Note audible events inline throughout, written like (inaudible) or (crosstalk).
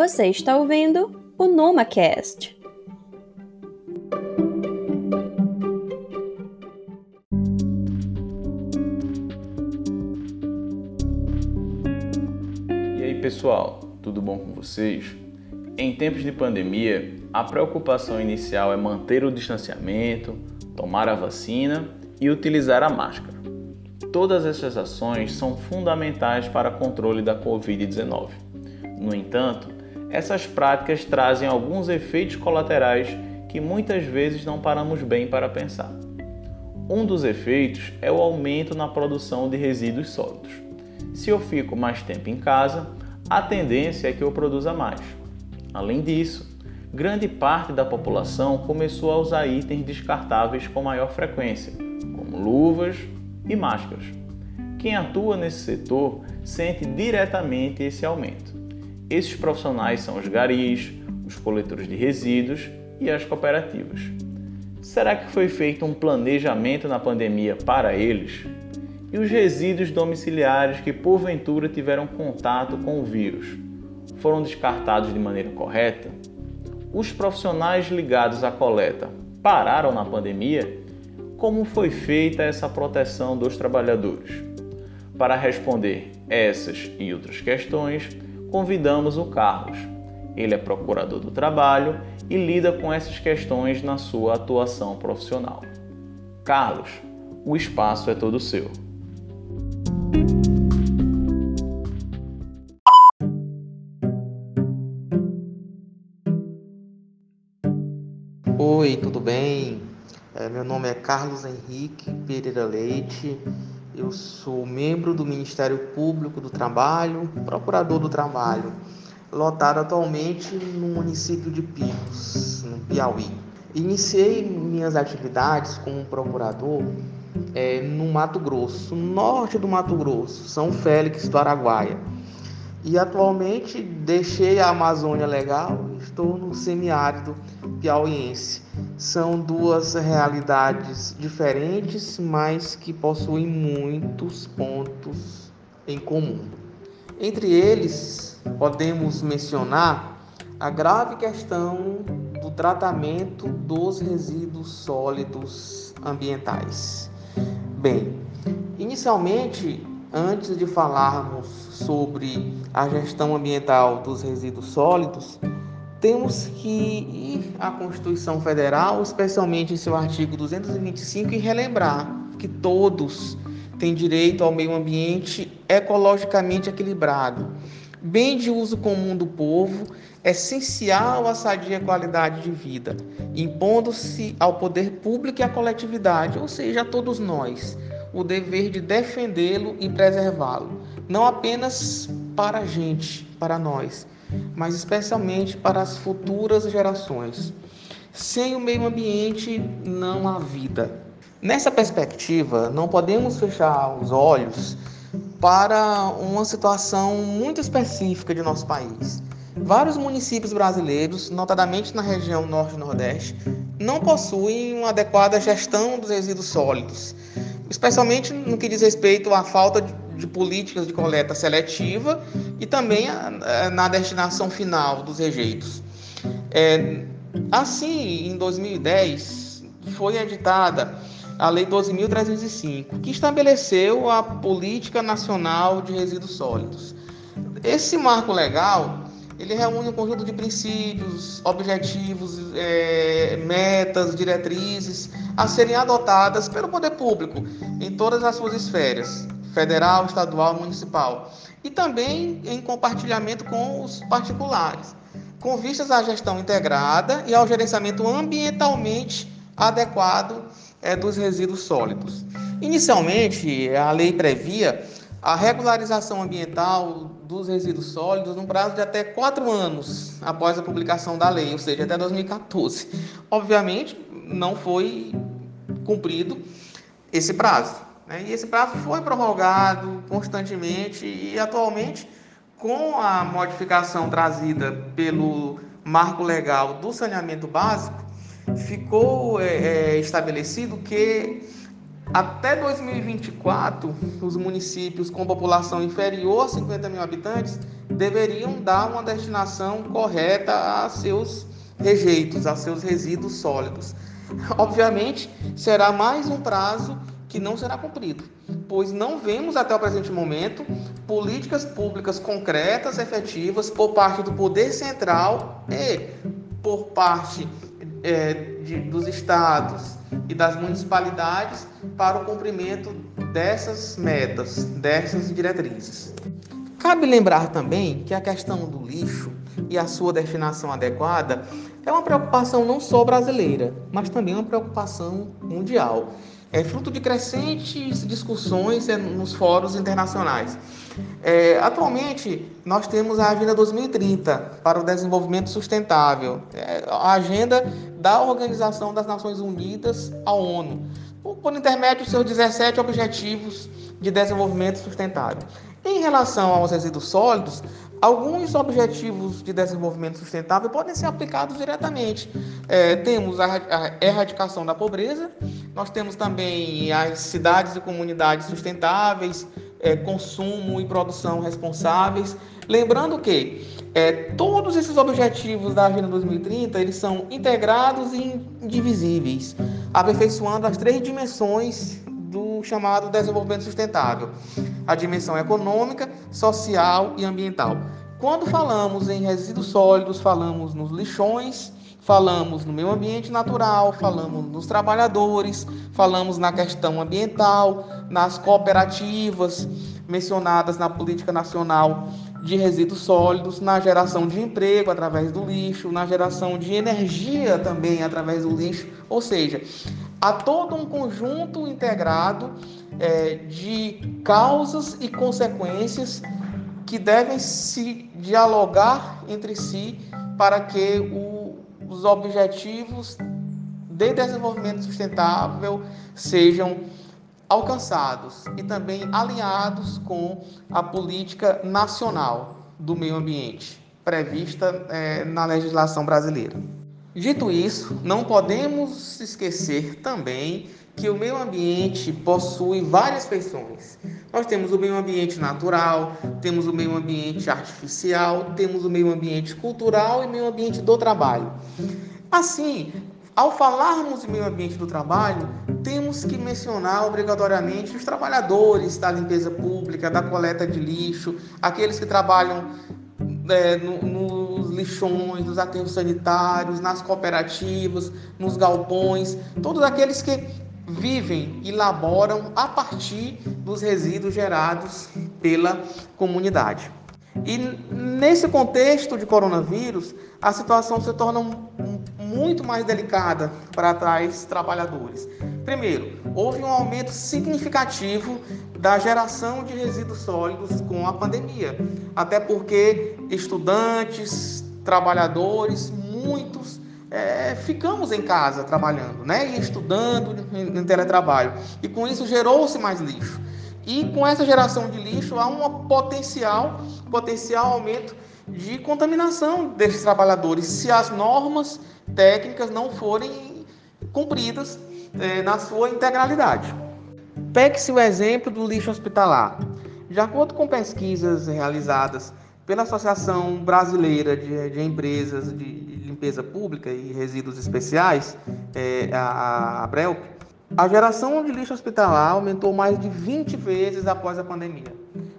Você está ouvindo o NomaCast. E aí, pessoal, tudo bom com vocês? Em tempos de pandemia, a preocupação inicial é manter o distanciamento, tomar a vacina e utilizar a máscara. Todas essas ações são fundamentais para o controle da Covid-19. No entanto, essas práticas trazem alguns efeitos colaterais que muitas vezes não paramos bem para pensar. Um dos efeitos é o aumento na produção de resíduos sólidos. Se eu fico mais tempo em casa, a tendência é que eu produza mais. Além disso, grande parte da população começou a usar itens descartáveis com maior frequência, como luvas e máscaras. Quem atua nesse setor sente diretamente esse aumento. Esses profissionais são os garis, os coletores de resíduos e as cooperativas. Será que foi feito um planejamento na pandemia para eles? E os resíduos domiciliares que porventura tiveram contato com o vírus foram descartados de maneira correta? Os profissionais ligados à coleta pararam na pandemia? Como foi feita essa proteção dos trabalhadores? Para responder essas e outras questões, convidamos o Carlos. Ele é procurador do trabalho e lida com essas questões na sua atuação profissional. Carlos, o espaço é todo seu. Oi, tudo bem? É, meu nome é Carlos Henrique Pereira Leite. Eu sou membro do Ministério Público do Trabalho, procurador do trabalho, lotado atualmente no município de Picos, no Piauí. Iniciei minhas atividades como procurador é, no Mato Grosso, norte do Mato Grosso, São Félix do Araguaia. E atualmente deixei a Amazônia Legal estou semiárido piauiense. São duas realidades diferentes, mas que possuem muitos pontos em comum. Entre eles, podemos mencionar a grave questão do tratamento dos resíduos sólidos ambientais. Bem, inicialmente, antes de falarmos sobre a gestão ambiental dos resíduos sólidos, temos que ir à Constituição Federal, especialmente em seu artigo 225, e relembrar que todos têm direito ao meio ambiente ecologicamente equilibrado, bem de uso comum do povo, essencial à sadia qualidade de vida, impondo-se ao poder público e à coletividade, ou seja, a todos nós, o dever de defendê-lo e preservá-lo, não apenas para a gente, para nós, mas especialmente para as futuras gerações. Sem o meio ambiente não há vida. Nessa perspectiva, não podemos fechar os olhos para uma situação muito específica de nosso país. Vários municípios brasileiros, notadamente na região norte e nordeste, não possuem uma adequada gestão dos resíduos sólidos, especialmente no que diz respeito à falta de políticas de coleta seletiva e também na destinação final dos rejeitos. É, assim, em 2010, foi editada a Lei 12.305, que estabeleceu a Política Nacional de Resíduos Sólidos. Esse marco legal ele reúne um conjunto de princípios, objetivos, é, metas, diretrizes a serem adotadas pelo poder público em todas as suas esferas, federal, estadual, municipal, e também em compartilhamento com os particulares, com vistas à gestão integrada e ao gerenciamento ambientalmente adequado é, dos resíduos sólidos. Inicialmente, a lei previa a regularização ambiental dos resíduos sólidos num prazo de até quatro anos após a publicação da lei, ou seja, até 2014. Obviamente, não foi cumprido esse prazo. Né? E esse prazo foi prorrogado constantemente e atualmente, com a modificação trazida pelo marco legal do saneamento básico, ficou é, é, estabelecido que até 2024, os municípios com população inferior a 50 mil habitantes deveriam dar uma destinação correta a seus rejeitos, a seus resíduos sólidos. Obviamente, será mais um prazo que não será cumprido, pois não vemos até o presente momento políticas públicas concretas, efetivas, por parte do poder central e por parte é, de, dos estados e das municipalidades para o cumprimento dessas metas, dessas diretrizes. Cabe lembrar também que a questão do lixo e a sua destinação adequada é uma preocupação não só brasileira, mas também uma preocupação mundial. É fruto de crescentes discussões nos fóruns internacionais. É, atualmente, nós temos a Agenda 2030 para o Desenvolvimento Sustentável, é, a agenda da Organização das Nações Unidas, a ONU, por, por intermédio dos seus 17 Objetivos de Desenvolvimento Sustentável. Em relação aos resíduos sólidos, alguns objetivos de desenvolvimento sustentável podem ser aplicados diretamente. É, temos a, a erradicação da pobreza, nós temos também as cidades e comunidades sustentáveis, é, consumo e produção responsáveis. Lembrando que é, todos esses objetivos da Agenda 2030 eles são integrados e indivisíveis, aperfeiçoando as três dimensões do chamado desenvolvimento sustentável: a dimensão econômica, social e ambiental. Quando falamos em resíduos sólidos, falamos nos lixões, falamos no meio ambiente natural, falamos nos trabalhadores, falamos na questão ambiental, nas cooperativas mencionadas na política nacional de resíduos sólidos, na geração de emprego através do lixo, na geração de energia também através do lixo, ou seja, há todo um conjunto integrado é, de causas e consequências que devem se dialogar entre si para que o, os objetivos de desenvolvimento sustentável sejam alcançados e também alinhados com a política nacional do meio ambiente prevista é, na legislação brasileira. Dito isso, não podemos esquecer também que o meio ambiente possui várias feições. Nós temos o meio ambiente natural, temos o meio ambiente artificial, temos o meio ambiente cultural e meio ambiente do trabalho. Assim, ao falarmos de meio ambiente do trabalho, temos que mencionar obrigatoriamente os trabalhadores da limpeza pública, da coleta de lixo, aqueles que trabalham é, no, nos lixões, nos aterros sanitários, nas cooperativas, nos galpões, todos aqueles que vivem e laboram a partir dos resíduos gerados pela comunidade. E nesse contexto de coronavírus, a situação se torna muito mais delicada para tais trabalhadores. Primeiro, houve um aumento significativo da geração de resíduos sólidos com a pandemia, até porque estudantes, trabalhadores, muitos é, ficamos em casa trabalhando, né, e estudando em, em teletrabalho, e com isso gerou-se mais lixo. E com essa geração de lixo há um potencial, potencial aumento de contaminação desses trabalhadores, se as normas técnicas não forem cumpridas é, na sua integralidade. Pegue-se o exemplo do lixo hospitalar. De acordo com pesquisas realizadas pela Associação Brasileira de, de Empresas de, Limpeza Pública e Resíduos Especiais, é, a, a BRELP, a geração de lixo hospitalar aumentou mais de 20 vezes após a pandemia,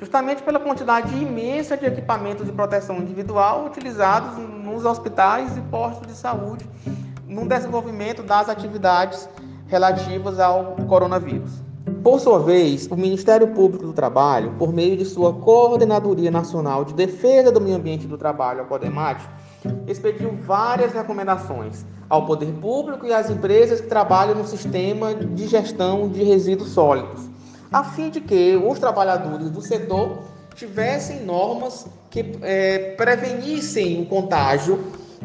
justamente pela quantidade imensa de equipamentos de proteção individual utilizados nos hospitais e postos de saúde no desenvolvimento das atividades relativas ao coronavírus. Por sua vez, o Ministério Público do Trabalho, por meio de sua Coordenadoria Nacional de Defesa do Meio Ambiente do Trabalho, a CODEMAT, expediu várias recomendações ao poder público e às empresas que trabalham no sistema de gestão de resíduos sólidos, a fim de que os trabalhadores do setor tivessem normas que é, prevenissem o contágio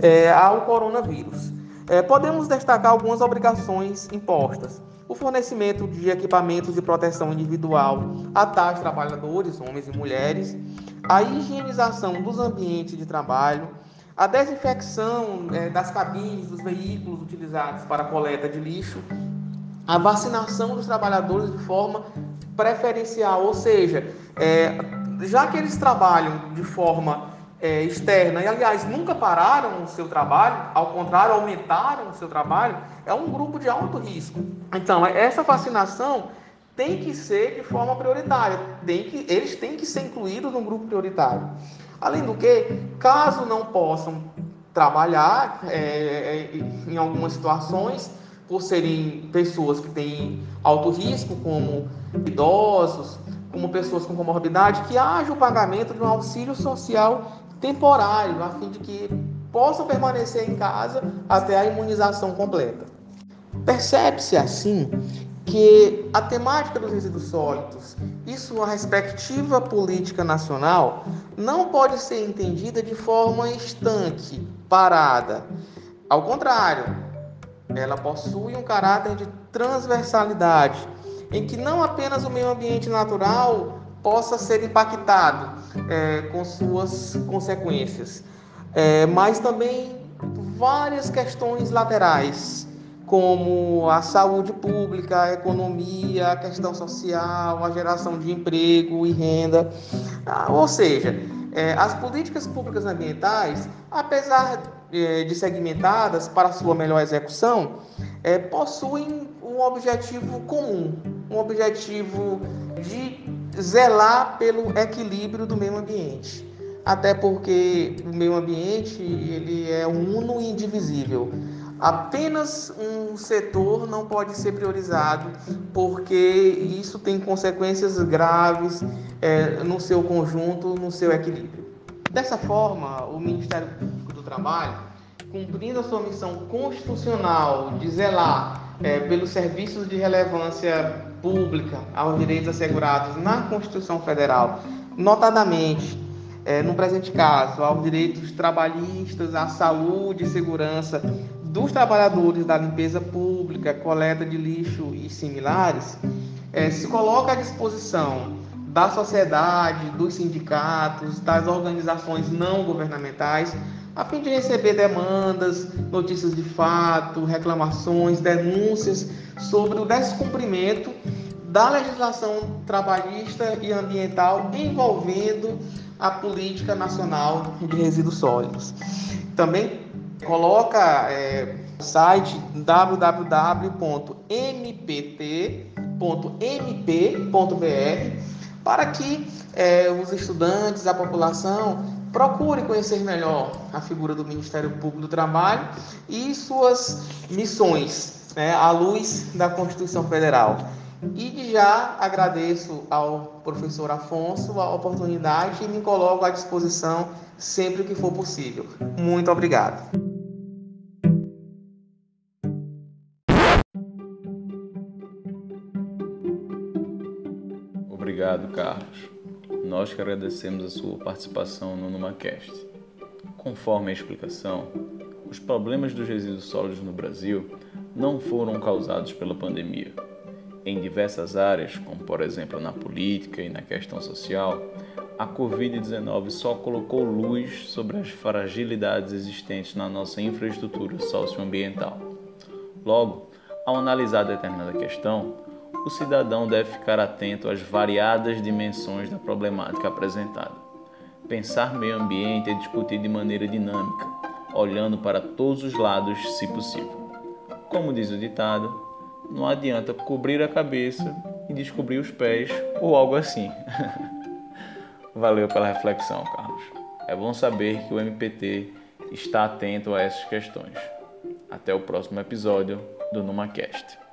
é, ao coronavírus. É, podemos destacar algumas obrigações impostas. O fornecimento de equipamentos de proteção individual a tais trabalhadores, homens e mulheres, a higienização dos ambientes de trabalho, a desinfecção é, das cabines dos veículos utilizados para coleta de lixo, a vacinação dos trabalhadores de forma preferencial, ou seja, é, já que eles trabalham de forma é, externa e, aliás, nunca pararam o seu trabalho, ao contrário, aumentaram o seu trabalho, é um grupo de alto risco. Então, essa vacinação tem que ser de forma prioritária, tem que, eles têm que ser incluídos no grupo prioritário. Além do que, caso não possam trabalhar é, é, em algumas situações, por serem pessoas que têm alto risco, como idosos, como pessoas com comorbidade, que haja o pagamento de um auxílio social temporário, a fim de que possam permanecer em casa até a imunização completa. Percebe-se assim que a temática dos resíduos sólidos e sua respectiva política nacional não pode ser entendida de forma estanque, parada. Ao contrário, ela possui um caráter de transversalidade, em que não apenas o meio ambiente natural possa ser impactado é, com suas consequências, é, mas também várias questões laterais como a saúde pública, a economia, a questão social, a geração de emprego e renda. Ah, ou seja, é, as políticas públicas ambientais, apesar é, de segmentadas para sua melhor execução, é, possuem um objetivo comum, um objetivo de zelar pelo equilíbrio do meio ambiente. Até porque o meio ambiente ele é uno e indivisível. Apenas um setor não pode ser priorizado, porque isso tem consequências graves é, no seu conjunto, no seu equilíbrio. Dessa forma, o Ministério Público do Trabalho, cumprindo a sua missão constitucional de zelar é, pelos serviços de relevância pública aos direitos assegurados na Constituição Federal, notadamente é, no presente caso, aos direitos trabalhistas, à saúde e segurança dos trabalhadores da limpeza pública, coleta de lixo e similares, é, se coloca à disposição da sociedade, dos sindicatos, das organizações não governamentais, a fim de receber demandas, notícias de fato, reclamações, denúncias sobre o descumprimento da legislação trabalhista e ambiental envolvendo a política nacional de resíduos sólidos. Também coloca é, site www.mpt.mp.br para que é, os estudantes, a população, procurem conhecer melhor a figura do Ministério Público do Trabalho e suas missões né, à luz da Constituição Federal. E já agradeço ao professor Afonso a oportunidade e me coloco à disposição sempre que for possível. Muito obrigado. Obrigado, Carlos. Nós que agradecemos a sua participação no NumaCast. Conforme a explicação, os problemas dos resíduos sólidos no Brasil não foram causados pela pandemia. Em diversas áreas, como por exemplo na política e na questão social, a Covid-19 só colocou luz sobre as fragilidades existentes na nossa infraestrutura socioambiental. Logo, ao analisar determinada questão, o cidadão deve ficar atento às variadas dimensões da problemática apresentada. Pensar meio ambiente é discutir de maneira dinâmica, olhando para todos os lados, se possível. Como diz o ditado, não adianta cobrir a cabeça e descobrir os pés ou algo assim. (laughs) Valeu pela reflexão, Carlos. É bom saber que o MPT está atento a essas questões. Até o próximo episódio do NumaCast.